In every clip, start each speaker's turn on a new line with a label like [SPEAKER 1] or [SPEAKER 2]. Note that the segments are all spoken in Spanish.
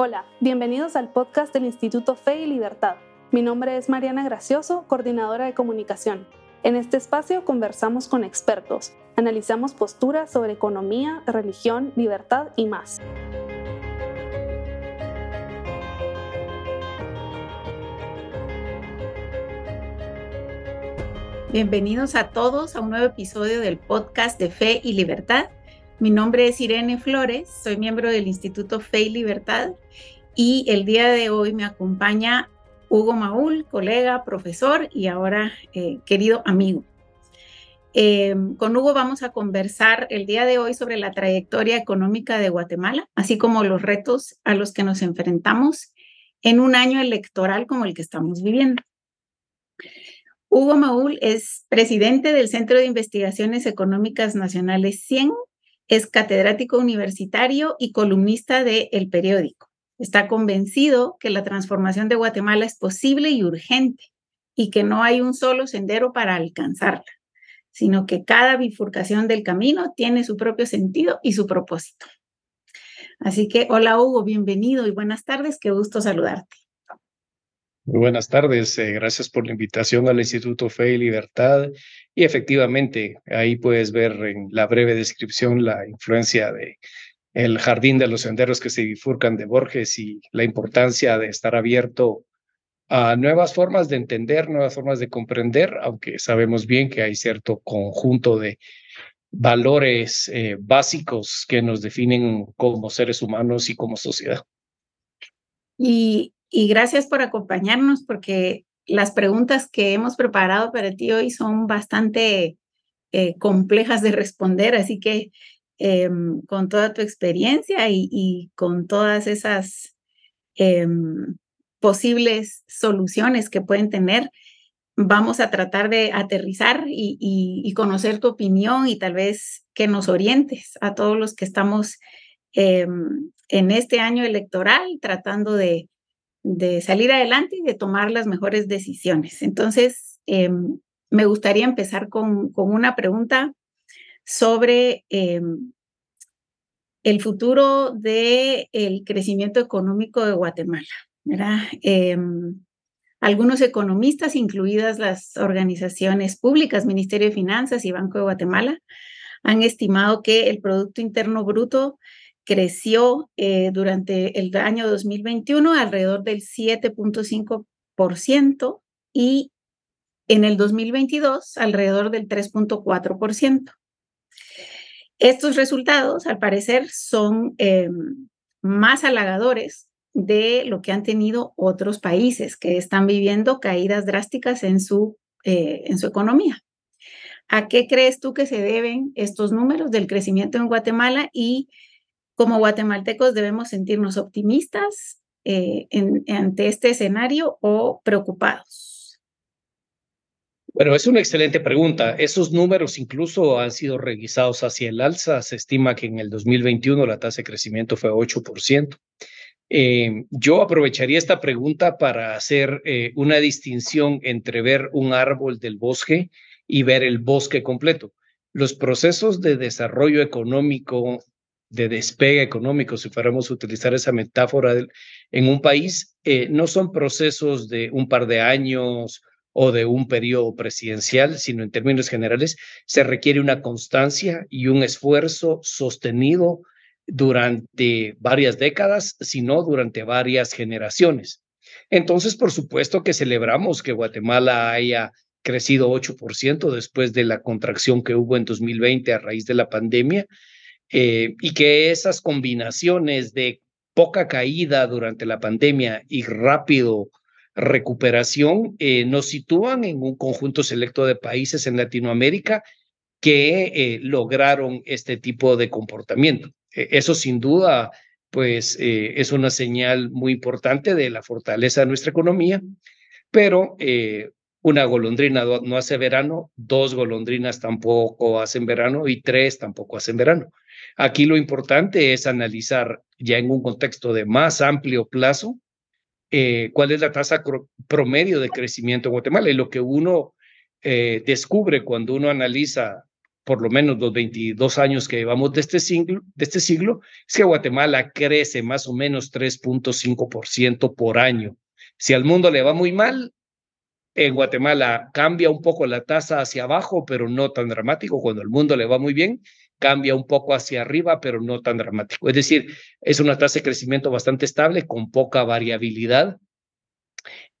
[SPEAKER 1] Hola, bienvenidos al podcast del Instituto Fe y Libertad. Mi nombre es Mariana Gracioso, coordinadora de comunicación. En este espacio conversamos con expertos, analizamos posturas sobre economía, religión, libertad y más.
[SPEAKER 2] Bienvenidos a todos a un nuevo episodio del podcast de Fe y Libertad. Mi nombre es Irene Flores, soy miembro del Instituto Fe y Libertad y el día de hoy me acompaña Hugo Maúl, colega, profesor y ahora eh, querido amigo. Eh, con Hugo vamos a conversar el día de hoy sobre la trayectoria económica de Guatemala, así como los retos a los que nos enfrentamos en un año electoral como el que estamos viviendo. Hugo Maúl es presidente del Centro de Investigaciones Económicas Nacionales 100 es catedrático universitario y columnista de El Periódico. Está convencido que la transformación de Guatemala es posible y urgente y que no hay un solo sendero para alcanzarla, sino que cada bifurcación del camino tiene su propio sentido y su propósito. Así que, hola Hugo, bienvenido y buenas tardes, qué gusto saludarte.
[SPEAKER 3] Muy buenas tardes, eh, gracias por la invitación al Instituto Fe y Libertad. Y efectivamente, ahí puedes ver en la breve descripción la influencia de el jardín de los senderos que se bifurcan de Borges y la importancia de estar abierto a nuevas formas de entender, nuevas formas de comprender, aunque sabemos bien que hay cierto conjunto de valores eh, básicos que nos definen como seres humanos y como sociedad.
[SPEAKER 2] Y y gracias por acompañarnos porque las preguntas que hemos preparado para ti hoy son bastante eh, complejas de responder, así que em, con toda tu experiencia y, con todas esas em, posibles soluciones que pueden tener, vamos a tratar de aterrizar y, conocer tu opinión y tal vez que nos orientes a todos los que estamos em, en este año electoral tratando de de salir adelante y de tomar las mejores decisiones. Entonces, em, me gustaría empezar con, con una pregunta sobre em, el futuro del el crecimiento económico de Guatemala. Em, algunos economistas, incluidas las organizaciones públicas, Ministerio de Finanzas y Banco de Guatemala, han estimado que el Producto Interno Bruto creció eh, durante el año 2021 alrededor del 7.5% y en el 2022 alrededor del 3.4%. Estos resultados, al parecer, son em, más halagadores de lo que han tenido otros países que están viviendo caídas drásticas en su, eh, en su economía. ¿A qué crees tú que se deben estos números del crecimiento en Guatemala y como guatemaltecos debemos sentirnos optimistas eh, ante este escenario o preocupados?
[SPEAKER 3] Bueno, es una excelente pregunta. Esos números incluso han sido revisados hacia el alza. Se estima que en el 2021 la tasa de crecimiento fue 8%. Eh, yo aprovecharía esta pregunta para hacer eh, una distinción entre ver un árbol del bosque y ver el bosque completo. Los procesos de desarrollo económico de despegue económico, si fuéramos a utilizar esa metáfora en un país, eh, no son procesos de un par de años o de un periodo presidencial, sino en términos generales se requiere una constancia y un esfuerzo sostenido durante varias décadas, sino durante varias generaciones. Entonces, por supuesto que celebramos que Guatemala haya crecido 8% después de la contracción que hubo en 2020 a raíz de la pandemia, eh, y que esas combinaciones de poca caída durante la pandemia y rápido recuperación eh, nos sitúan en un conjunto selecto de países en Latinoamérica que eh, lograron este tipo de comportamiento. eso sin duda, pues es una señal muy importante de la fortaleza de nuestra economía, pero una golondrina no hace verano, dos golondrinas tampoco hacen verano y tres tampoco hacen verano. Aquí lo importante es analizar ya en un contexto de más amplio plazo eh, cuál es la tasa promedio de crecimiento en Guatemala. Y lo que uno eh, descubre cuando uno analiza por lo menos los 22 años que llevamos de este siglo, de este siglo es que Guatemala crece más o menos 3.5% por año. Si al mundo le va muy mal, en Guatemala cambia un poco la tasa hacia abajo, pero no tan dramático. Cuando al mundo le va muy bien, cambia un poco hacia arriba, pero no tan dramático. Es decir, es una tasa de crecimiento bastante estable, con poca variabilidad.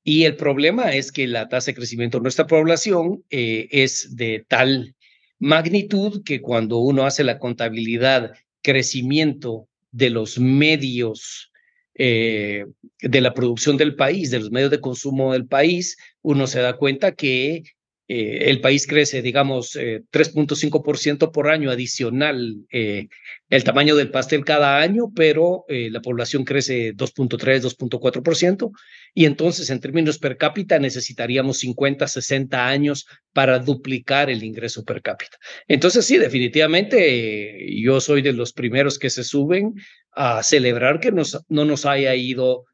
[SPEAKER 3] Y el problema es que la tasa de crecimiento de nuestra población eh, es de tal magnitud que cuando uno hace la contabilidad crecimiento de los medios eh, de la producción del país, de los medios de consumo del país, uno se da cuenta que eh, el país crece, digamos, 3.5% eh, por año adicional eh, el tamaño del pastel cada año, pero la población crece 2.3, 2.4%, y entonces en términos per cápita necesitaríamos 50, 60 años para duplicar el ingreso per cápita. Entonces sí, definitivamente yo soy de los primeros que se suben a celebrar que no nos haya ido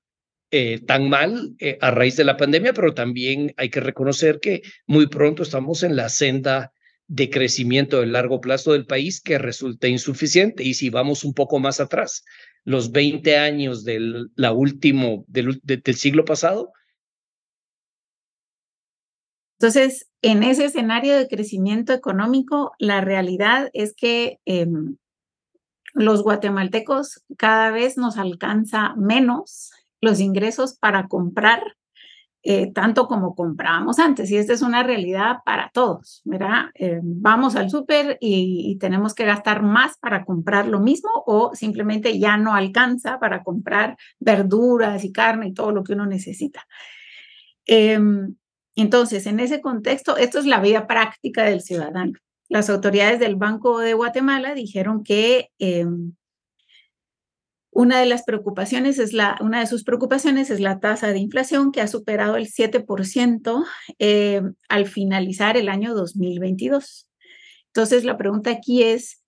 [SPEAKER 3] eh, tan mal eh, a raíz de la pandemia, pero también hay que reconocer que muy pronto estamos en la senda de crecimiento de largo plazo del país que resulta insuficiente. Y si vamos un poco más atrás, los 20 años del, último, del siglo pasado.
[SPEAKER 2] Entonces, en ese escenario de crecimiento económico, la realidad es que em, los guatemaltecos cada vez nos alcanza menos los ingresos para comprar eh, tanto como comprábamos antes. Y esta es una realidad para todos, ¿verdad? Eh, vamos al súper y, tenemos que gastar más para comprar lo mismo o simplemente ya no alcanza para comprar verduras y carne y todo lo que uno necesita. Em, entonces, en ese contexto, esto es la vida práctica del ciudadano. Las autoridades del Banco de Guatemala dijeron que em, una de las preocupaciones es la, una de sus preocupaciones es la tasa de inflación que ha superado el 7% eh, al finalizar el año 2022. Entonces, la pregunta aquí es,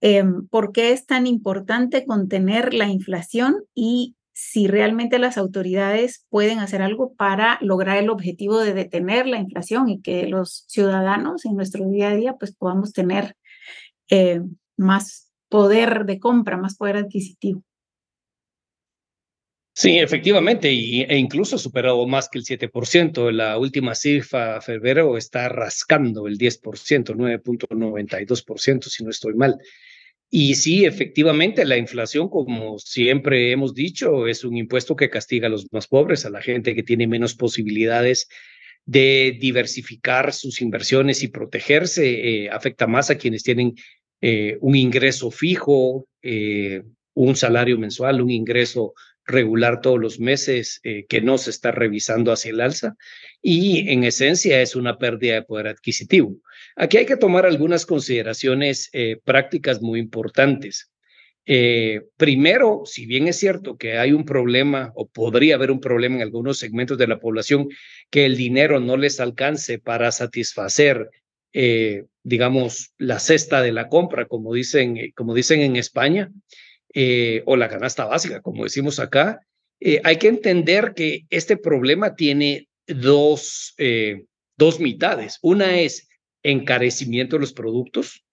[SPEAKER 2] em, ¿por qué es tan importante contener la inflación y si realmente las autoridades pueden hacer algo para lograr el objetivo de detener la inflación y que los ciudadanos en nuestro día a día pues podamos tener eh, más poder de compra, más poder adquisitivo?
[SPEAKER 3] Sí, efectivamente, y, e incluso superado más que el 7%. La última cifra, febrero, está rascando el 10%, 9.92%, si no estoy mal. Y sí, efectivamente, la inflación, como siempre hemos dicho, es un impuesto que castiga a los más pobres, a la gente que tiene menos posibilidades de diversificar sus inversiones y protegerse. Eh, afecta más a quienes tienen eh, un ingreso fijo, eh, un salario mensual, un ingreso regular todos los meses eh, que no se está revisando hacia el alza y en esencia es una pérdida de poder adquisitivo. Aquí hay que tomar algunas consideraciones eh, prácticas muy importantes. Eh, primero, si bien es cierto que hay un problema o podría haber un problema en algunos segmentos de la población que el dinero no les alcance para satisfacer, digamos, la cesta de la compra, como dicen, como dicen en España, eh, o la canasta básica, como decimos acá, eh, hay que entender que este problema tiene dos, eh, dos mitades. Una es encarecimiento de los productos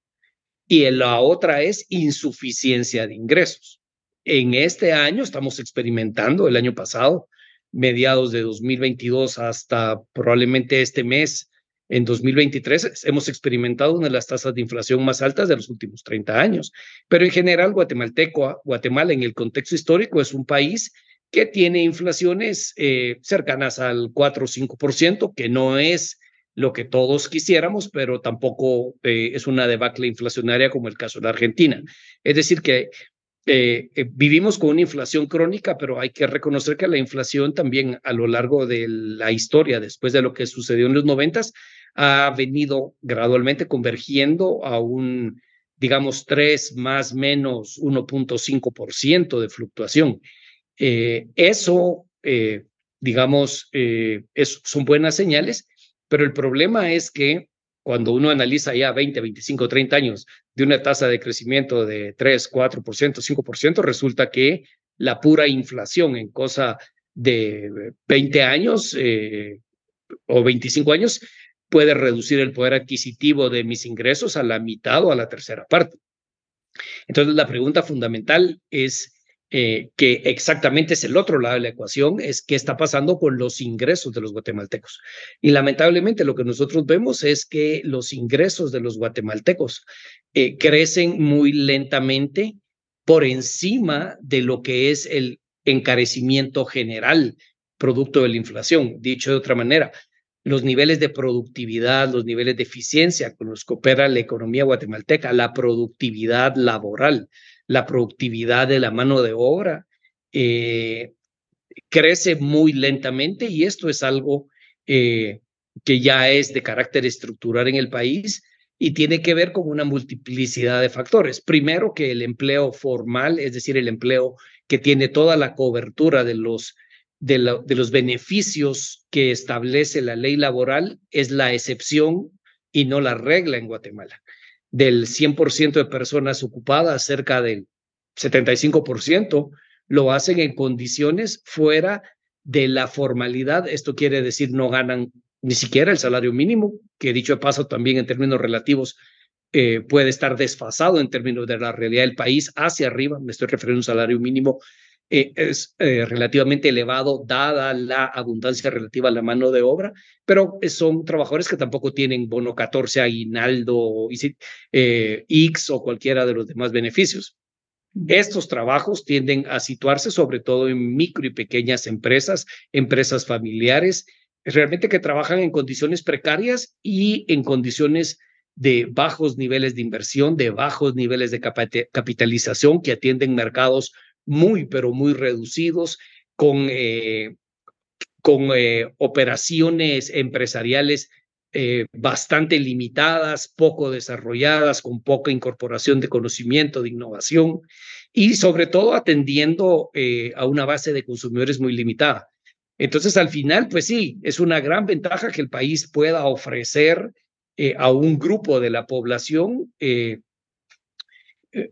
[SPEAKER 3] y la otra es insuficiencia de ingresos. En este año estamos experimentando, el año pasado, mediados de 2022 hasta probablemente este mes, en 2023 hemos experimentado una de las tasas de inflación más altas de los últimos 30 años. Pero en general, Guatemalteco, Guatemala en el contexto histórico es un país que tiene inflaciones eh, cercanas al 4 o 5%, que no es lo que todos quisiéramos, pero tampoco eh, es una debacle inflacionaria como el caso de la Argentina. Es decir, que eh, vivimos con una inflación crónica, pero hay que reconocer que la inflación también a lo largo de la historia, después de lo que sucedió en los noventas, ha venido gradualmente convergiendo a un, digamos, 3 más menos 1.5% de fluctuación. Eh, eso, eh, digamos, eh, son buenas señales, pero el problema es que cuando uno analiza ya 20, 25, 30 años de una tasa de crecimiento de 3, 4%, 5%, resulta que la pura inflación en cosa de 20 años o 25 años puede reducir el poder adquisitivo de mis ingresos a la mitad o a la tercera parte. Entonces, la pregunta fundamental es eh, que exactamente es el otro lado de la ecuación, es qué está pasando con los ingresos de los guatemaltecos. Y lamentablemente lo que nosotros vemos es que los ingresos de los guatemaltecos eh, crecen muy lentamente por encima de lo que es el encarecimiento general producto de la inflación. Dicho de otra manera, los niveles de productividad, los niveles de eficiencia con los que opera la economía guatemalteca, la productividad laboral, la productividad de la mano de obra, eh, crece muy lentamente y esto es algo eh, que ya es de carácter estructural en el país y tiene que ver con una multiplicidad de factores. Primero que el empleo formal, es decir, el empleo que tiene toda la cobertura de los de, los beneficios que establece la ley laboral es la excepción y no la regla en Guatemala. Del 100% de personas ocupadas, cerca del 75% lo hacen en condiciones fuera de la formalidad. Esto quiere decir no ganan ni siquiera el salario mínimo, que dicho de paso también en términos relativos eh, puede estar desfasado en términos de la realidad del país hacia arriba. Me estoy refiriendo a un salario mínimo eh, es eh, relativamente elevado dada la abundancia relativa a la mano de obra, pero son trabajadores que tampoco tienen bono 14, aguinaldo, eh, X o cualquiera de los demás beneficios. Estos trabajos tienden a situarse sobre todo en micro y pequeñas empresas, empresas familiares, realmente que trabajan en condiciones precarias y en condiciones de bajos niveles de inversión, de bajos niveles de capitalización que atienden mercados muy, pero muy reducidos, con, eh, con eh, operaciones empresariales eh, bastante limitadas, poco desarrolladas, con poca incorporación de conocimiento, de innovación y sobre todo atendiendo a una base de consumidores muy limitada. Entonces, al final, pues sí, es una gran ventaja que el país pueda ofrecer a un grupo de la población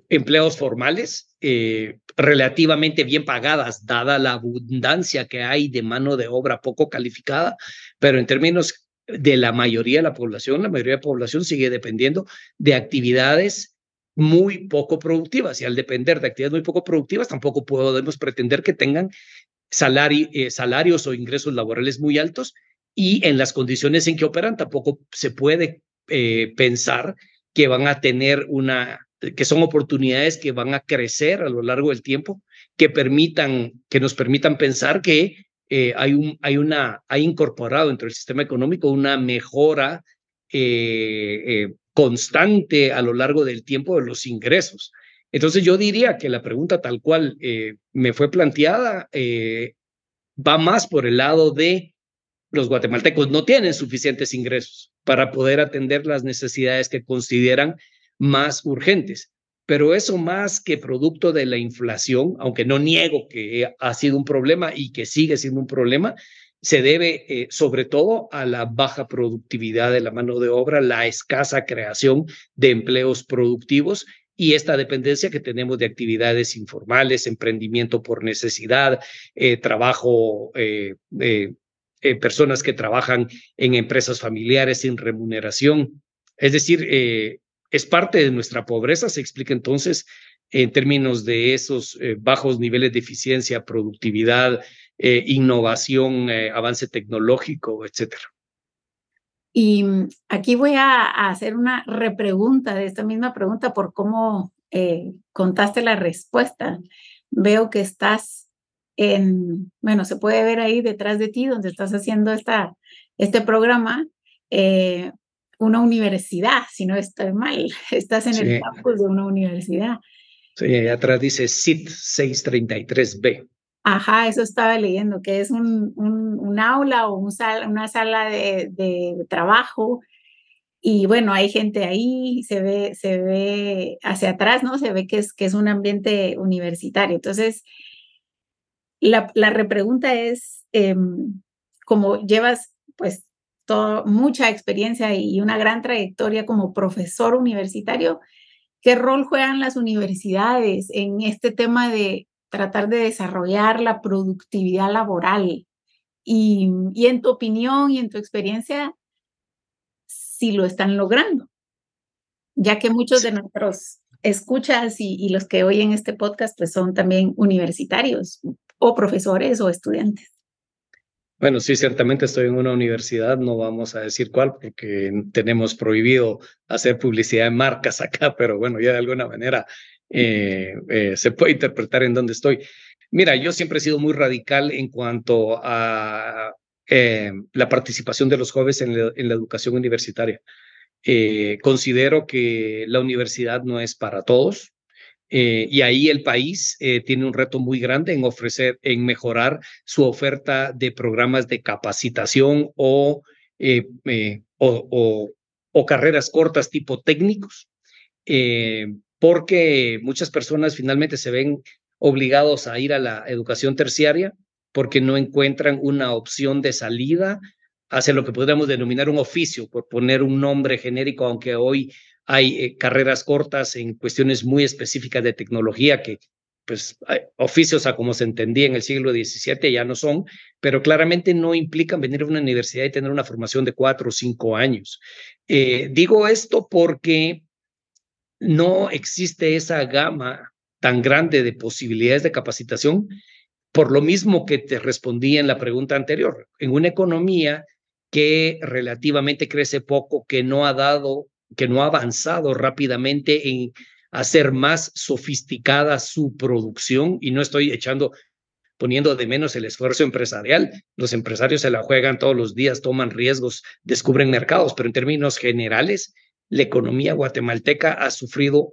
[SPEAKER 3] empleos formales eh, relativamente bien pagadas, dada la abundancia que hay de mano de obra poco calificada, pero en términos de la mayoría de la población, la mayoría de la población sigue dependiendo de actividades muy poco productivas y al depender de actividades muy poco productivas tampoco podemos pretender que tengan eh, salarios o ingresos laborales muy altos y en las condiciones en que operan tampoco se puede eh, pensar que van a tener una que son oportunidades que van a crecer a lo largo del tiempo, que permitan, que nos permitan pensar que eh, hay, un, hay, una, incorporado dentro del sistema económico una mejora eh, eh, constante a lo largo del tiempo de los ingresos. Entonces yo diría que la pregunta tal cual me fue planteada va más por el lado de los guatemaltecos no tienen suficientes ingresos para poder atender las necesidades que consideran más urgentes. Pero eso más que producto de la inflación, aunque no niego que ha sido un problema y que sigue siendo un problema, se debe eh, sobre todo a la baja productividad de la mano de obra, la escasa creación de empleos productivos y esta dependencia que tenemos de actividades informales, emprendimiento por necesidad, eh, trabajo, eh, personas que trabajan en empresas familiares sin remuneración. Es decir, es parte de nuestra pobreza, se explica entonces en términos de esos eh, bajos niveles de eficiencia, productividad, eh, innovación, eh, avance tecnológico, etcétera.
[SPEAKER 2] Y mm, aquí voy a, hacer una repregunta de esta misma pregunta por cómo contaste la respuesta. Veo que estás en, bueno, se puede ver ahí detrás de ti donde estás haciendo esta, este programa, una universidad, si no estoy mal. Estás en el campus de una universidad.
[SPEAKER 3] Sí, atrás dice CIT 633B.
[SPEAKER 2] Ajá, eso estaba leyendo, que es un, un, aula o un una sala de, de, trabajo. Y bueno, hay gente ahí, se ve, se ve hacia atrás, ¿no? Se ve que es, que es un ambiente universitario. Entonces, la, la repregunta es, em, como llevas pues mucha experiencia y una gran trayectoria como profesor universitario, ¿qué rol juegan las universidades en este tema de tratar de desarrollar la productividad laboral? Y, y en tu opinión y en tu experiencia, si lo están logrando, ya que muchos de nuestros escuchas y, y los que oyen este podcast pues son también universitarios o profesores o estudiantes.
[SPEAKER 3] Bueno, sí, ciertamente estoy en una universidad, no vamos a decir cuál, porque tenemos prohibido hacer publicidad de marcas acá, pero bueno, ya de alguna manera eh, eh, se puede interpretar en dónde estoy. Mira, yo siempre he sido muy radical en cuanto a eh, la participación de los jóvenes en la, en la educación universitaria. considero que la universidad no es para todos, eh, y ahí el país eh, tiene un reto muy grande en ofrecer, en mejorar su oferta de programas de capacitación o, eh, o, o, carreras cortas tipo técnicos, porque muchas personas finalmente se ven obligados a ir a la educación terciaria porque no encuentran una opción de salida hacia lo que podríamos denominar un oficio, por poner un nombre genérico, aunque hoy hay eh, carreras cortas en cuestiones muy específicas de tecnología que, pues, oficios a como se entendía en el siglo XVII ya no son, pero claramente no implican venir a una universidad y tener una formación de cuatro o cinco años. Eh, digo esto porque no existe esa gama tan grande de posibilidades de capacitación, por lo mismo que te respondí en la pregunta anterior. En una economía que relativamente crece poco, que no ha dado que no ha avanzado rápidamente en hacer más sofisticada su producción y no estoy echando poniendo de menos el esfuerzo empresarial. Los empresarios se la juegan todos los días, toman riesgos, descubren mercados, pero en términos generales, la economía guatemalteca ha sufrido,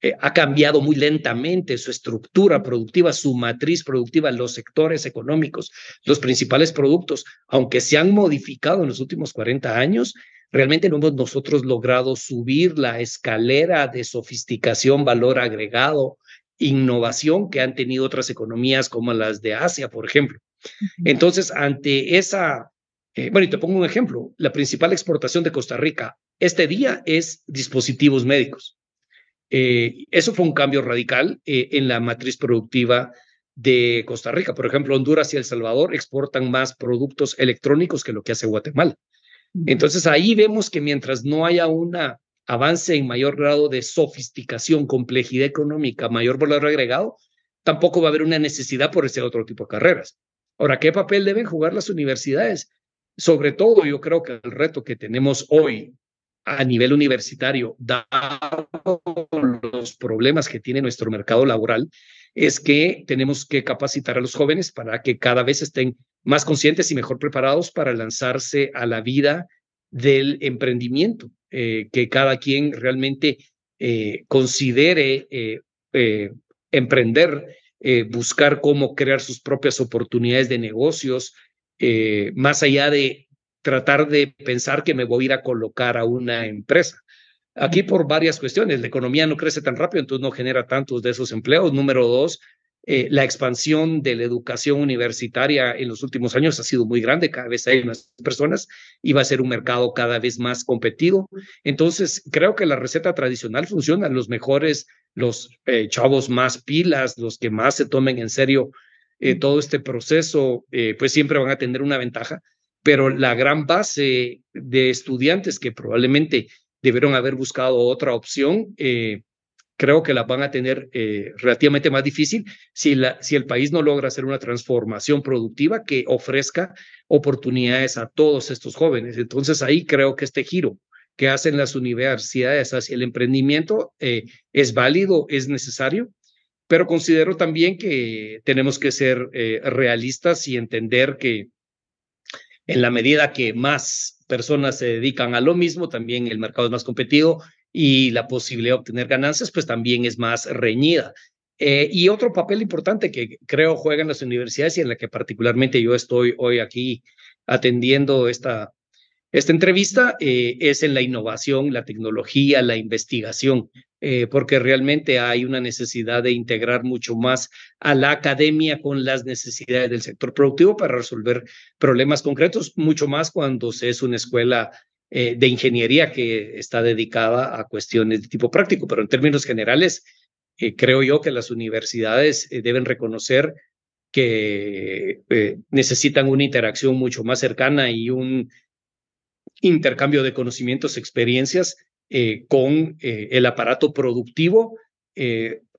[SPEAKER 3] eh, ha cambiado muy lentamente su estructura productiva, su matriz productiva, los sectores económicos, los principales productos, aunque se han modificado en los últimos 40 años, realmente no hemos nosotros logrado subir la escalera de sofisticación, valor agregado, innovación que han tenido otras economías como las de Asia, por ejemplo. Entonces, ante esa, eh, bueno, y te pongo un ejemplo, la principal exportación de Costa Rica este día es dispositivos médicos. Eh, eso fue un cambio radical eh, en la matriz productiva de Costa Rica. Por ejemplo, Honduras y El Salvador exportan más productos electrónicos que lo que hace Guatemala. Entonces ahí vemos que mientras no haya un avance en mayor grado de sofisticación, complejidad económica, mayor valor agregado, tampoco va a haber una necesidad por ese otro tipo de carreras. Ahora, ¿qué papel deben jugar las universidades? Sobre todo, yo creo que el reto que tenemos hoy a nivel universitario, dado los problemas que tiene nuestro mercado laboral, es que tenemos que capacitar a los jóvenes para que cada vez estén más conscientes y mejor preparados para lanzarse a la vida del emprendimiento, eh, que cada quien realmente eh, considere eh, emprender, buscar cómo crear sus propias oportunidades de negocios, más allá de tratar de pensar que me voy a ir a colocar a una empresa. Aquí por varias cuestiones, la economía no crece tan rápido, entonces no genera tantos de esos empleos. Número dos, eh, la expansión de la educación universitaria en los últimos años ha sido muy grande, cada vez hay más personas y va a ser un mercado cada vez más competido. Entonces, creo que la receta tradicional funciona, los mejores, los eh, chavos más pilas, los que más se tomen en serio eh, todo este proceso, pues siempre van a tener una ventaja, pero la gran base de estudiantes que probablemente debieron haber buscado otra opción, eh, creo que la van a tener eh, relativamente más difícil si, la, si el país no logra hacer una transformación productiva que ofrezca oportunidades a todos estos jóvenes. Entonces ahí creo que este giro que hacen las universidades hacia el emprendimiento eh, es válido, es necesario, pero considero también que tenemos que ser realistas y entender que en la medida que más personas se dedican a lo mismo, también el mercado es más competido y la posibilidad de obtener ganancias, pues también es más reñida. Eh, y otro papel importante que creo juegan las universidades y en la que particularmente yo estoy hoy aquí atendiendo esta, esta entrevista eh, es en la innovación, la tecnología, la investigación, eh, porque realmente hay una necesidad de integrar mucho más a la academia con las necesidades del sector productivo para resolver problemas concretos, mucho más cuando se es una escuela eh, de ingeniería que está dedicada a cuestiones de tipo práctico, pero en términos generales, creo yo que las universidades deben reconocer que necesitan una interacción mucho más cercana y un intercambio de conocimientos, experiencias con el aparato productivo,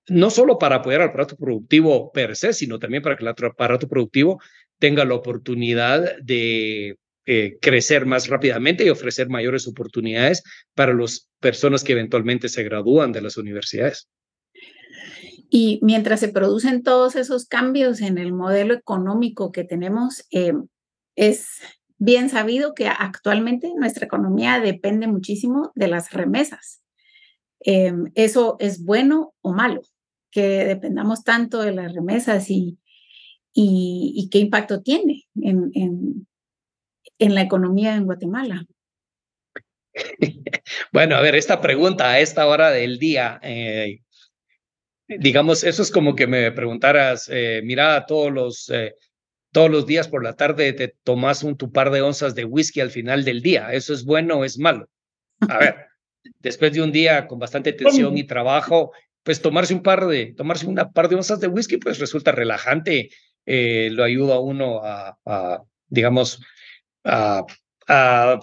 [SPEAKER 3] no solo para apoyar al aparato productivo per se, sino también para que el aparato productivo tenga la oportunidad de eh, crecer más rápidamente y ofrecer mayores oportunidades para las personas que eventualmente se gradúan de las universidades.
[SPEAKER 2] Y mientras se producen todos esos cambios en el modelo económico que tenemos, eh, es bien sabido que actualmente nuestra economía depende muchísimo de las remesas. Eh, ¿Eso es bueno o malo? Que dependamos tanto de las remesas y, y, qué impacto tiene en, en la economía en Guatemala?
[SPEAKER 3] Bueno, a ver, esta pregunta a esta hora del día, eh, digamos, eso es como que me preguntaras, eh, mira, todos los, eh, todos los días por la tarde te tomas un tu par de onzas de whisky al final del día, ¿eso es bueno o es malo? A ver, después de un día con bastante tensión y trabajo, pues tomarse un par de, tomarse una par de onzas de whisky, pues resulta relajante, lo ayuda a uno a, a digamos, a,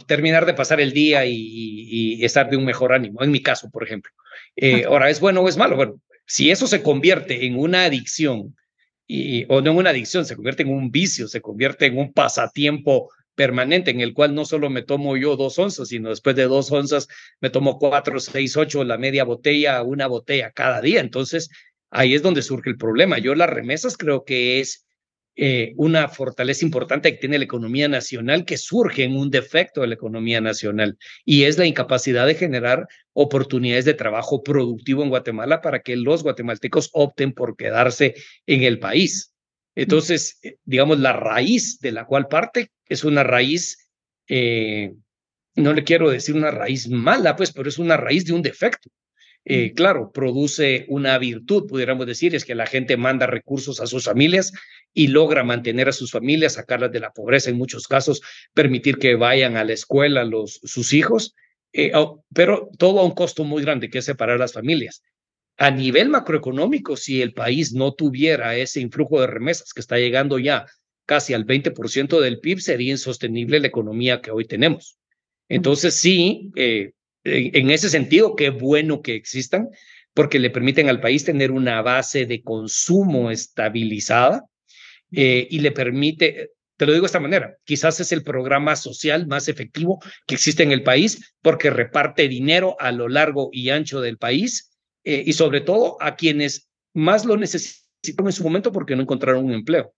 [SPEAKER 3] terminar de pasar el día y, estar de un mejor ánimo, en mi caso, por ejemplo. Eh, ahora, ¿es bueno o es malo? Bueno, si eso se convierte en una adicción, y, o no en una adicción, se convierte en un vicio, se convierte en un pasatiempo permanente en el cual no solo me tomo yo dos onzas, sino después de dos onzas me tomo cuatro, seis, ocho, la media botella, una botella cada día. Entonces, ahí es donde surge el problema. Yo las remesas creo que es eh, una fortaleza importante que tiene la economía nacional que surge en un defecto de la economía nacional y es la incapacidad de generar oportunidades de trabajo productivo en Guatemala para que los guatemaltecos opten por quedarse en el país. Entonces, eh, digamos, la raíz de la cual parte es una raíz, eh, no le quiero decir una raíz mala, pues, pero es una raíz de un defecto. Eh, claro, produce una virtud, pudiéramos decir, es que la gente manda recursos a sus familias y logra mantener a sus familias, sacarlas de la pobreza en muchos casos, permitir que vayan a la escuela los, sus hijos, eh, pero todo a un costo muy grande, que es separar las familias. A nivel macroeconómico, si el país no tuviera ese influjo de remesas que está llegando ya casi al 20% del PIB, sería insostenible la economía que hoy tenemos. Entonces, sí, eh, en ese sentido, qué bueno que existan, porque le permiten al país tener una base de consumo estabilizada eh, y le permite, te lo digo de esta manera, quizás es el programa social más efectivo que existe en el país porque reparte dinero a lo largo y ancho del país eh, y sobre todo a quienes más lo necesitan en su momento porque no encontraron un empleo.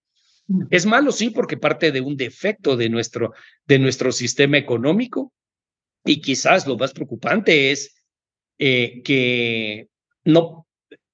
[SPEAKER 3] Mm. Es malo, sí, porque parte de un defecto de nuestro, de nuestro sistema económico, y quizás lo más preocupante es eh, que no,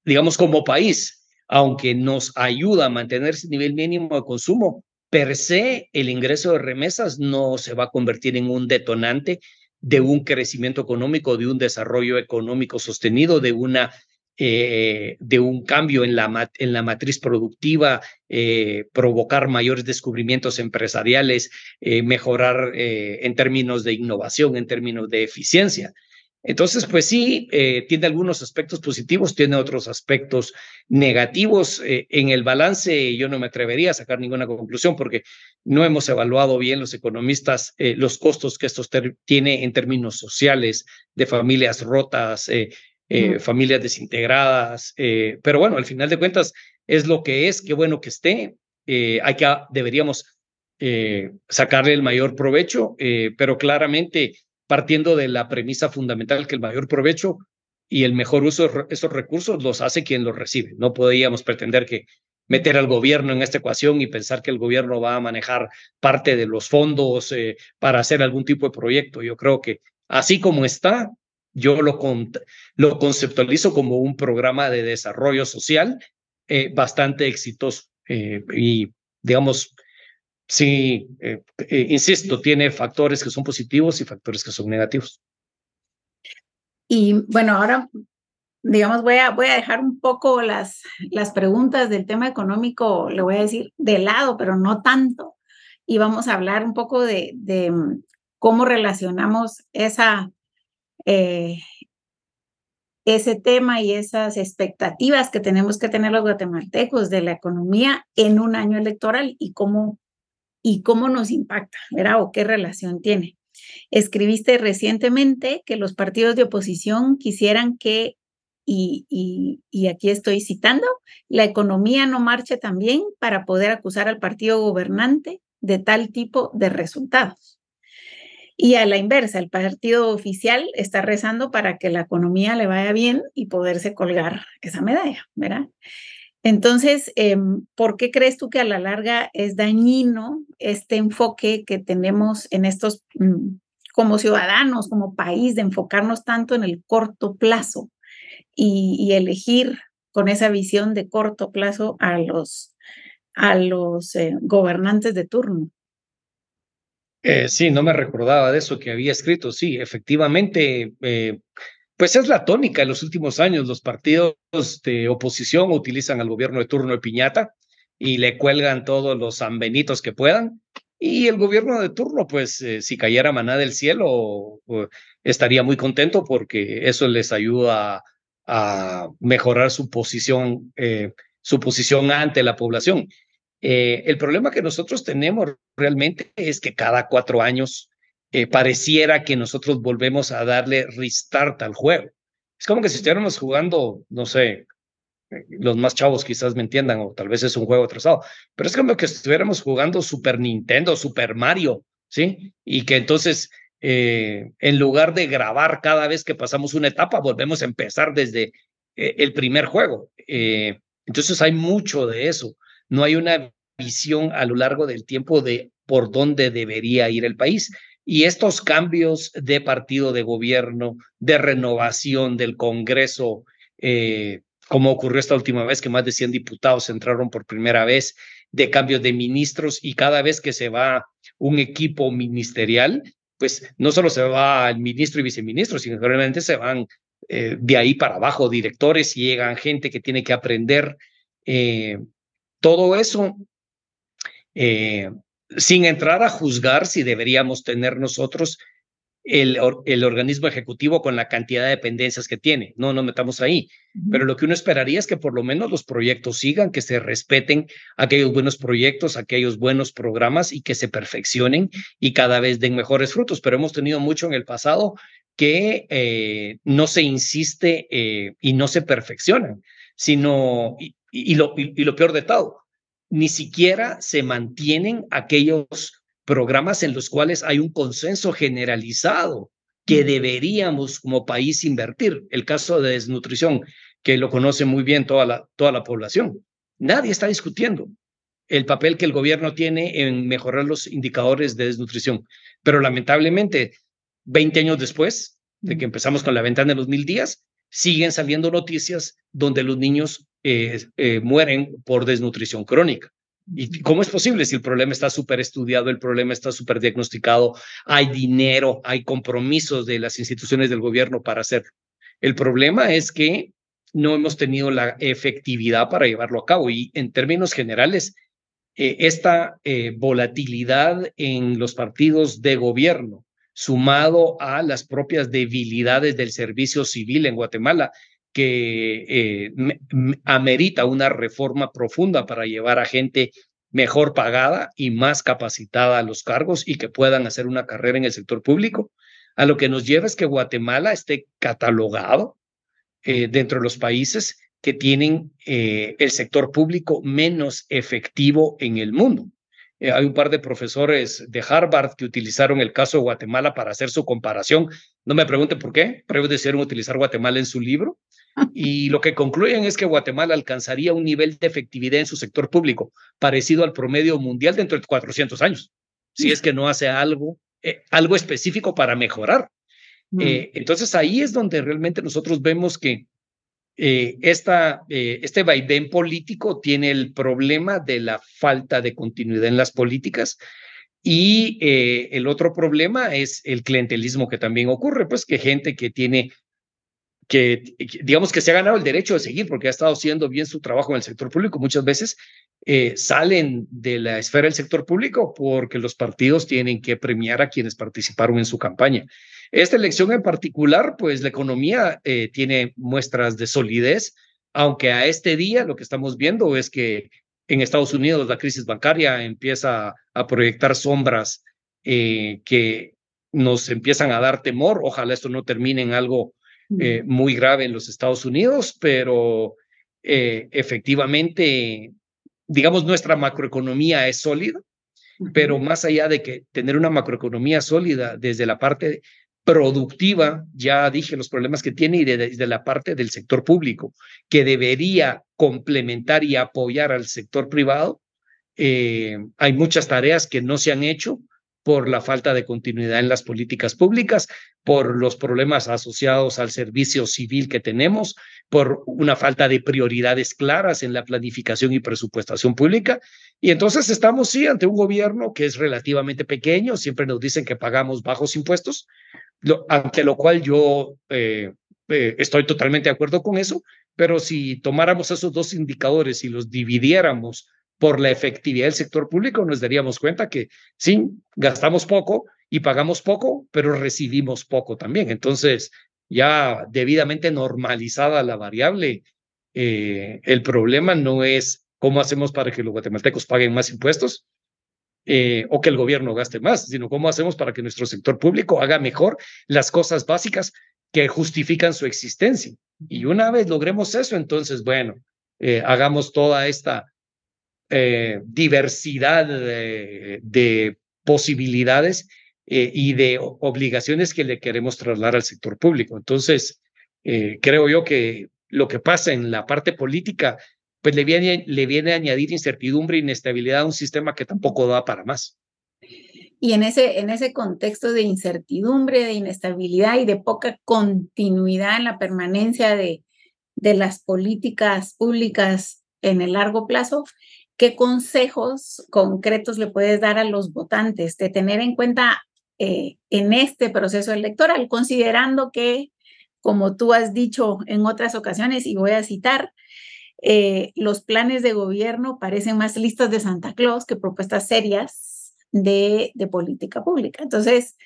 [SPEAKER 3] digamos, como país, aunque nos ayuda a mantener ese nivel mínimo de consumo, per se el ingreso de remesas no se va a convertir en un detonante de un crecimiento económico, de un desarrollo económico sostenido, de una eh, de un cambio en la, en la matriz productiva, eh, provocar mayores descubrimientos empresariales, eh, mejorar en términos de innovación, en términos de eficiencia. Entonces, pues sí, tiene algunos aspectos positivos, tiene otros aspectos negativos. en el balance yo no me atrevería a sacar ninguna conclusión porque no hemos evaluado bien los economistas los costos que esto tiene en términos sociales, de familias rotas, eh, familias desintegradas, eh, pero bueno, al final de cuentas es lo que es, qué bueno que esté, eh, hay que, deberíamos sacarle el mayor provecho, pero claramente partiendo de la premisa fundamental que el mayor provecho y el mejor uso de esos recursos los hace quien los recibe. No podríamos pretender que meter al gobierno en esta ecuación y pensar que el gobierno va a manejar parte de los fondos para hacer algún tipo de proyecto. Yo creo que así como está, yo lo, lo conceptualizo como un programa de desarrollo social eh, bastante exitoso. Eh, y, digamos, sí, eh, insisto, tiene factores que son positivos y factores que son negativos.
[SPEAKER 2] Y bueno, ahora, digamos, voy a, voy a dejar un poco las, las preguntas del tema económico, le voy a decir, de lado, pero no tanto. Y vamos a hablar un poco de, de mm, cómo relacionamos esa eh, ese tema y esas expectativas que tenemos que tener los guatemaltecos de la economía en un año electoral y cómo, y cómo nos impacta, ¿verdad? O qué relación tiene. Escribiste recientemente que los partidos de oposición quisieran que, y, aquí estoy citando, la economía no marche también para poder acusar al partido gobernante de tal tipo de resultados. Y a la inversa, el partido oficial está rezando para que la economía le vaya bien y poderse colgar esa medalla, ¿verdad? Entonces, em, ¿por qué crees tú que a la larga es dañino este enfoque que tenemos en estos, mm, como ciudadanos, como país, de enfocarnos tanto en el corto plazo y, elegir con esa visión de corto plazo a los, a los eh, gobernantes de turno?
[SPEAKER 3] Eh, sí, no me recordaba de eso que había escrito. Sí, efectivamente, eh, pues es la tónica en los últimos años. Los partidos de oposición utilizan al gobierno de turno de piñata y le cuelgan todos los sanbenitos que puedan. Y el gobierno de turno, pues eh, si cayera maná del cielo, estaría muy contento porque eso les ayuda a, mejorar su posición, eh, su posición ante la población. Eh, el problema que nosotros tenemos realmente es que cada cuatro años eh, pareciera que nosotros volvemos a darle restart al juego. Es como que si estuviéramos jugando, no sé, eh, los más chavos quizás me entiendan, o tal vez es un juego atrasado, pero es como que estuviéramos jugando Super Nintendo, Super Mario, ¿sí? Y que entonces, eh, en lugar de grabar cada vez que pasamos una etapa, volvemos a empezar desde el primer juego. entonces hay mucho de eso. No hay una visión a lo largo del tiempo de por dónde debería ir el país. Y estos cambios de partido de gobierno, de renovación del Congreso, eh, como ocurrió esta última vez, que más de 100 diputados entraron por primera vez, de cambios de ministros y cada vez que se va un equipo ministerial, pues no solo se va el ministro y viceministro, sino que realmente se van eh, de ahí para abajo directores y llegan gente que tiene que aprender. Eh, todo eso sin entrar a juzgar si deberíamos tener nosotros el, el, organismo ejecutivo con la cantidad de dependencias que tiene. No nos metamos ahí. Pero lo que uno esperaría es que por lo menos los proyectos sigan, que se respeten aquellos buenos proyectos, aquellos buenos programas y que se perfeccionen y cada vez den mejores frutos. Pero hemos tenido mucho en el pasado que eh, no se insiste eh, y no se perfeccionan, sino, y, lo, y lo peor de todo, ni siquiera se mantienen aquellos programas en los cuales hay un consenso generalizado que deberíamos como país invertir. El caso de desnutrición, que lo conoce muy bien toda la, toda la población. Nadie está discutiendo el papel que el gobierno tiene en mejorar los indicadores de desnutrición. Pero lamentablemente, 20 años después de que empezamos con la ventana de los mil días, siguen saliendo noticias donde los niños eh, eh, mueren por desnutrición crónica. ¿Y cómo es posible si el problema está súper estudiado, el problema está súper diagnosticado, hay dinero, hay compromisos de las instituciones del gobierno para hacerlo? El problema es que no hemos tenido la efectividad para llevarlo a cabo y en términos generales, eh, esta volatilidad en los partidos de gobierno, sumado a las propias debilidades del servicio civil en Guatemala, que eh, amerita una reforma profunda para llevar a gente mejor pagada y más capacitada a los cargos y que puedan hacer una carrera en el sector público. A lo que nos lleva es que Guatemala esté catalogado eh, dentro de los países que tienen eh, el sector público menos efectivo en el mundo. Hay un par de profesores de Harvard que utilizaron el caso de Guatemala para hacer su comparación. No me pregunten por qué, pero decidieron utilizar Guatemala en su libro y lo que concluyen es que Guatemala alcanzaría un nivel de efectividad en su sector público parecido al promedio mundial dentro de 400 años, si es que no hace algo, eh, algo específico para mejorar. Mm. Eh, entonces ahí es donde realmente nosotros vemos que eh, esta, este vaivén político tiene el problema de la falta de continuidad en las políticas y el otro problema es el clientelismo que también ocurre, pues que gente que tiene que digamos que se ha ganado el derecho de seguir porque ha estado haciendo bien su trabajo en el sector público, muchas veces eh, salen de la esfera del sector público porque los partidos tienen que premiar a quienes participaron en su campaña. Esta elección en particular, pues la economía eh, tiene muestras de solidez, aunque a este día lo que estamos viendo es que en Estados Unidos la crisis bancaria empieza a proyectar sombras eh, que nos empiezan a dar temor. Ojalá esto no termine en algo eh, muy grave en los Estados Unidos, pero eh, efectivamente, digamos, nuestra macroeconomía es sólida, pero más allá de que tener una macroeconomía sólida desde la parte productiva, ya dije los problemas que tiene y desde la parte del sector público, que debería complementar y apoyar al sector privado, eh, hay muchas tareas que no se han hecho por la falta de continuidad en las políticas públicas, por los problemas asociados al servicio civil que tenemos, por una falta de prioridades claras en la planificación y presupuestación pública. Y entonces estamos, sí, ante un gobierno que es relativamente pequeño, siempre nos dicen que pagamos bajos impuestos, ante lo cual yo eh, eh, estoy totalmente de acuerdo con eso, pero si tomáramos esos dos indicadores y los dividiéramos por la efectividad del sector público, nos daríamos cuenta que sí, gastamos poco y pagamos poco, pero recibimos poco también. Entonces, ya debidamente normalizada la variable, eh, el problema no es cómo hacemos para que los guatemaltecos paguen más impuestos eh, o que el gobierno gaste más, sino cómo hacemos para que nuestro sector público haga mejor las cosas básicas que justifican su existencia. Y una vez logremos eso, entonces, bueno, eh, hagamos toda esta eh, diversidad de, posibilidades y de obligaciones que le queremos trasladar al sector público. Entonces, creo yo que lo que pasa en la parte política, pues le viene, le viene a añadir incertidumbre e inestabilidad a un sistema que tampoco da para más.
[SPEAKER 2] Y en ese, en ese contexto de incertidumbre, de inestabilidad y de poca continuidad en la permanencia de, de las políticas públicas en el largo plazo, ¿qué consejos concretos le puedes dar a los votantes de tener en cuenta eh, en este proceso electoral, considerando que, como tú has dicho en otras ocasiones, y voy a citar, eh, los planes de gobierno parecen más listas de Santa Claus que propuestas serias de, de política pública. Entonces,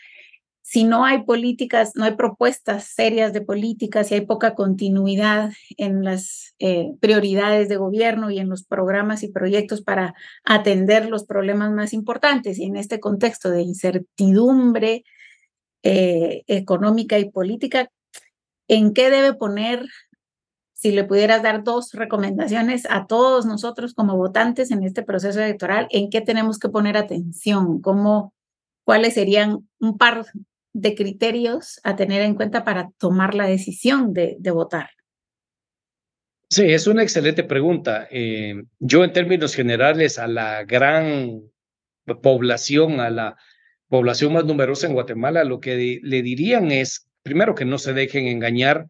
[SPEAKER 2] si no hay políticas, no hay propuestas serias de políticas, si hay poca continuidad en las eh, prioridades de gobierno y en los programas y proyectos para atender los problemas más importantes, y en este contexto de incertidumbre eh, económica y política, ¿en qué debe poner, si le pudieras dar dos recomendaciones a todos nosotros como votantes en este proceso electoral, en qué tenemos que poner atención? ¿Cómo, ¿Cuáles serían un par de criterios a tener en cuenta para tomar la decisión de, votar?
[SPEAKER 3] Sí, es una excelente pregunta. Eh, yo en términos generales a la gran población, a la población más numerosa en Guatemala, lo que le dirían es, primero, que no se dejen engañar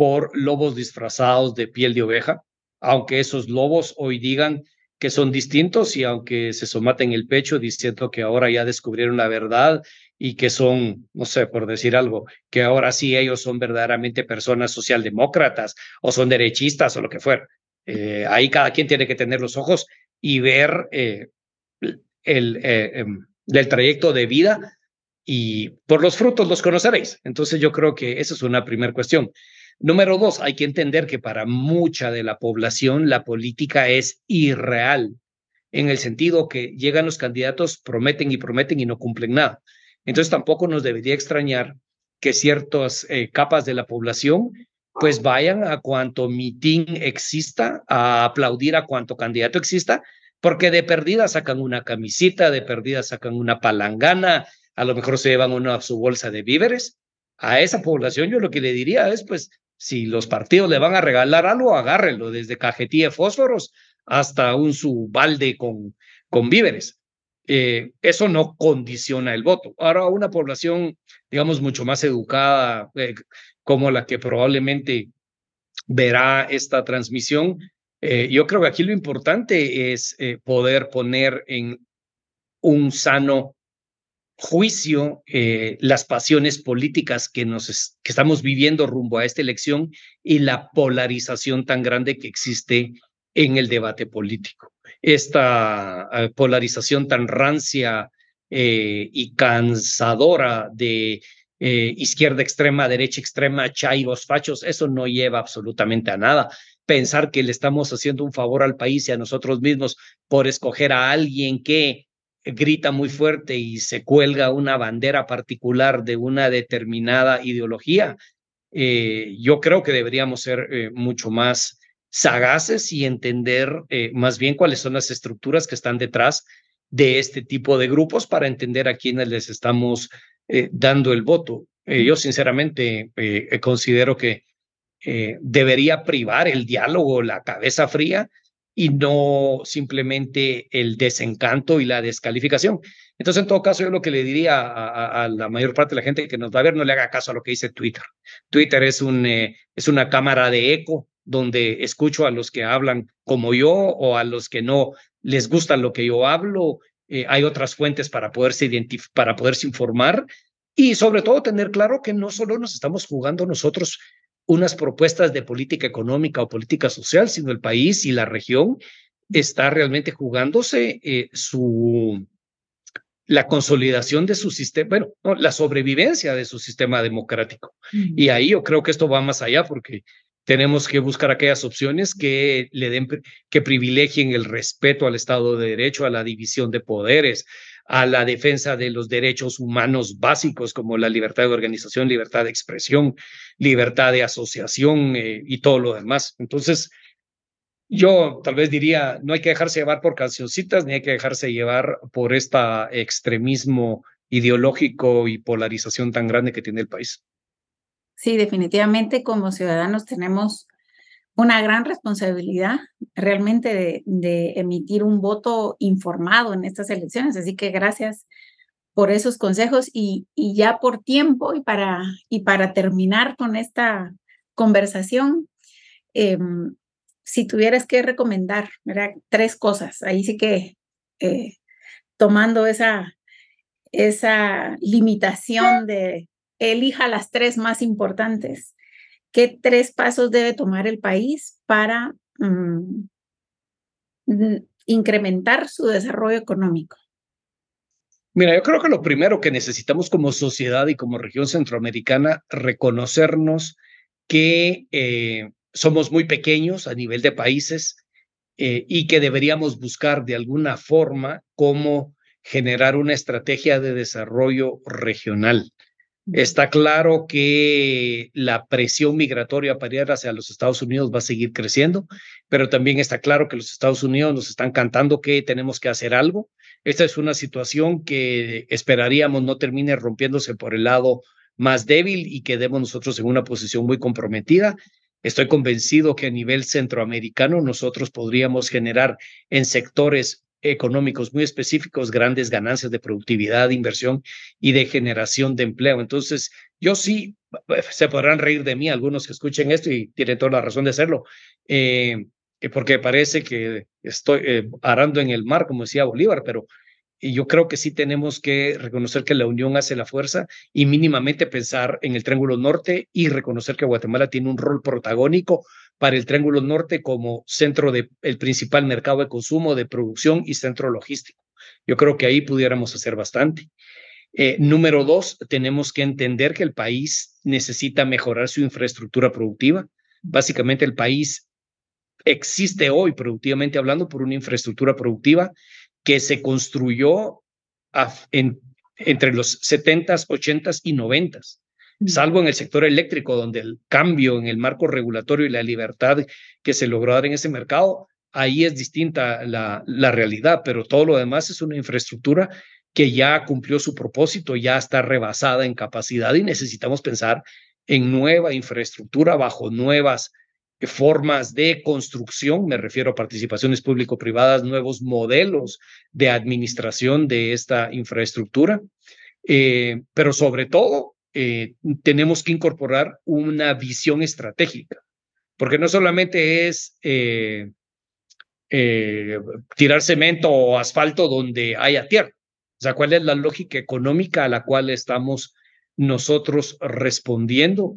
[SPEAKER 3] por lobos disfrazados de piel de oveja, aunque esos lobos hoy digan que son distintos y aunque se somaten el pecho diciendo que ahora ya descubrieron la verdad y que son, no sé, por decir algo, que ahora sí ellos son verdaderamente personas socialdemócratas o son derechistas o lo que fuera. Eh, ahí cada quien tiene que tener los ojos y ver eh, el, eh, em, del trayecto de vida y por los frutos los conoceréis. Entonces yo creo que esa es una primera cuestión. Número dos, hay que entender que para mucha de la población la política es irreal, en el sentido que llegan los candidatos, prometen y prometen y no cumplen nada. Entonces tampoco nos debería extrañar que ciertas eh, capas de la población pues vayan a cuanto mitin exista, a aplaudir a cuanto candidato exista, porque de perdida sacan una camisita, de perdida sacan una palangana, a lo mejor se llevan una su bolsa de víveres. A esa población yo lo que le diría es, pues, si los partidos le van a regalar algo, agárrenlo, desde cajetilla de fósforos hasta un su balde con, con víveres. Eh, eso no condiciona el voto. Ahora, una población, digamos, mucho más educada, eh, como la que probablemente verá esta transmisión, eh, yo creo que aquí lo importante es poder poner en un sano juicio eh, las pasiones políticas que, nos que estamos viviendo rumbo a esta elección y la polarización tan grande que existe en el debate político. Esta eh, polarización tan rancia eh, y cansadora de izquierda extrema, derecha extrema, chairos, fachos, eso no lleva absolutamente a nada. Pensar que le estamos haciendo un favor al país y a nosotros mismos por escoger a alguien que grita muy fuerte y se cuelga una bandera particular de una determinada ideología, eh, yo creo que deberíamos ser eh, mucho más sagaces y entender eh, más bien cuáles son las estructuras que están detrás de este tipo de grupos para entender a quiénes les estamos dando el voto. yo sinceramente considero que debería privar el diálogo, la cabeza fría y no simplemente el desencanto y la descalificación. Entonces, en todo caso, yo lo que le diría a, la mayor parte de la gente que nos va a ver, no le haga caso a lo que dice Twitter. Twitter es, un, eh, es una cámara de eco donde escucho a los que hablan como yo o a los que no les gusta lo que yo hablo. Eh, hay otras fuentes para poderse, para poderse informar y sobre todo tener claro que no solo nos estamos jugando nosotros unas propuestas de política económica o política social, sino el país y la región está realmente jugándose eh, su la consolidación de su sistema, bueno, la sobrevivencia de su sistema democrático. Y ahí yo creo que esto va más allá porque tenemos que buscar aquellas opciones que le den, que privilegien el respeto al Estado de Derecho, a la división de poderes, a la defensa de los derechos humanos básicos como la libertad de organización, libertad de expresión, libertad de asociación eh, y todo lo demás. Entonces, yo tal vez diría, no hay que dejarse llevar por cancioncitas, ni hay que dejarse llevar por este extremismo ideológico y polarización tan grande que tiene el país.
[SPEAKER 2] Sí, definitivamente como ciudadanos tenemos una gran responsabilidad realmente de, emitir un voto informado en estas elecciones. Así que gracias por esos consejos y, y ya por tiempo y para, y para terminar con esta conversación, em, si tuvieras que recomendar tres cosas, ahí sí que eh, tomando esa, esa limitación de elija las tres más importantes ¿Qué tres pasos debe tomar el país para mm, incrementar su desarrollo económico?
[SPEAKER 3] Mira, yo creo que lo primero que necesitamos como sociedad y como región centroamericana, reconocernos que eh, somos muy pequeños a nivel de países eh, y que deberíamos buscar de alguna forma cómo generar una estrategia de desarrollo regional. Está claro que la presión migratoria para ir hacia los Estados Unidos va a seguir creciendo, pero también está claro que los Estados Unidos nos están cantando que tenemos que hacer algo. Esta es una situación que esperaríamos no termine rompiéndose por el lado más débil y quedemos nosotros en una posición muy comprometida. Estoy convencido que a nivel centroamericano nosotros podríamos generar en sectores económicos muy específicos, grandes ganancias de productividad, de inversión y de generación de empleo. Entonces, yo sí, se podrán reír de mí algunos que escuchen esto y tienen toda la razón de hacerlo, eh, porque parece que estoy eh, arando en el mar, como decía Bolívar, pero yo creo que sí tenemos que reconocer que la unión hace la fuerza y mínimamente pensar en el Triángulo Norte y reconocer que Guatemala tiene un rol protagónico para el Triángulo Norte como centro del el principal mercado de consumo, de producción y centro logístico. Yo creo que ahí pudiéramos hacer bastante. Eh, número dos, tenemos que entender que el país necesita mejorar su infraestructura productiva. Básicamente el país existe hoy, productivamente hablando, por una infraestructura productiva que se construyó entre los 70s, 80s y 90s, mm. Salvo en el sector eléctrico, donde el cambio en el marco regulatorio y la libertad que se logró dar en ese mercado, ahí es distinta la, la realidad, pero todo lo demás es una infraestructura que ya cumplió su propósito, ya está rebasada en capacidad y necesitamos pensar en nueva infraestructura bajo nuevas formas de construcción, me refiero a participaciones público-privadas, nuevos modelos de administración de esta infraestructura, eh, pero sobre todo eh, tenemos que incorporar una visión estratégica, porque no solamente es eh, tirar cemento o asfalto donde haya tierra, o sea, cuál es la lógica económica a la cual estamos nosotros respondiendo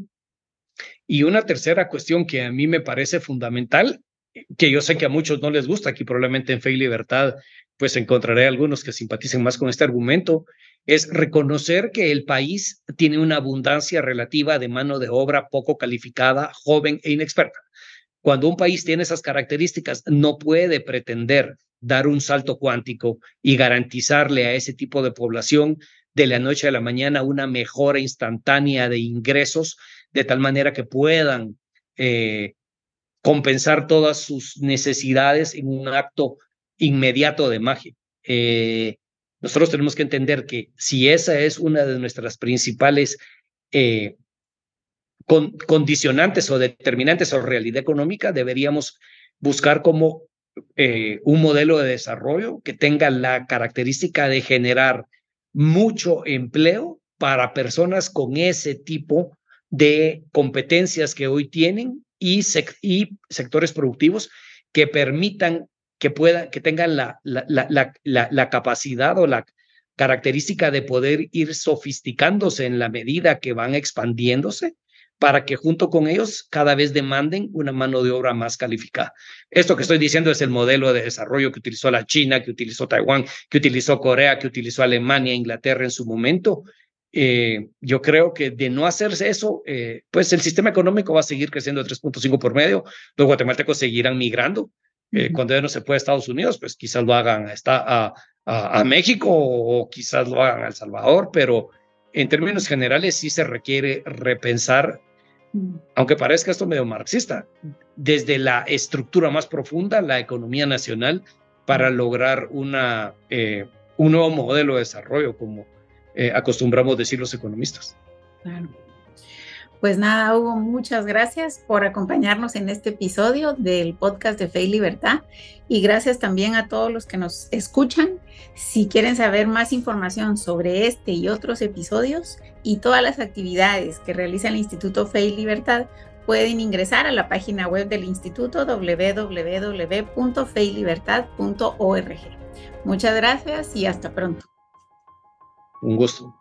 [SPEAKER 3] y una tercera cuestión que a mí me parece fundamental, que yo sé que a muchos no les gusta, aquí probablemente en Fe y Libertad, pues encontraré algunos que simpaticen más con este argumento, es reconocer que el país tiene una abundancia relativa de mano de obra poco calificada, joven e inexperta. Cuando un país tiene esas características, no puede pretender dar un salto cuántico y garantizarle a ese tipo de población de la noche a la mañana una mejora instantánea de ingresos, de tal manera que puedan eh, compensar todas sus necesidades en un acto inmediato de magia. Eh, nosotros tenemos que entender que si esa es una de nuestras principales eh, condicionantes o determinantes o realidad económica, deberíamos buscar como un modelo de desarrollo que tenga la característica de generar mucho empleo para personas con ese tipo de competencias que hoy tienen y, sectores productivos que permitan que puedan, que tengan la, la, la, la, capacidad o la característica de poder ir sofisticándose en la medida que van expandiéndose para que junto con ellos cada vez demanden una mano de obra más calificada. Esto que estoy diciendo es el modelo de desarrollo que utilizó la China, que utilizó Taiwán, que utilizó Corea, que utilizó Alemania, Inglaterra en su momento. Eh, yo creo que de no hacerse eso, eh, pues el sistema económico va a seguir creciendo de 3.5 por medio, los guatemaltecos seguirán migrando. Eh, cuando ya no se puede a Estados Unidos, pues quizás lo hagan a, a, a México o quizás lo hagan a El Salvador, pero en términos generales sí se requiere repensar aunque parezca esto medio marxista, desde la estructura más profunda, la economía nacional, para lograr una, eh, un nuevo modelo de desarrollo, como eh, acostumbramos decir los economistas.
[SPEAKER 2] Claro. Pues nada, Hugo, muchas gracias por acompañarnos en este episodio del podcast de Fe y Libertad y gracias también a todos los que nos escuchan. Si quieren saber más información sobre este y otros episodios y todas las actividades que realiza el Instituto Fe y Libertad, pueden ingresar a la página web del instituto www.feylibertad.org. Muchas gracias y hasta pronto.
[SPEAKER 3] Un gusto.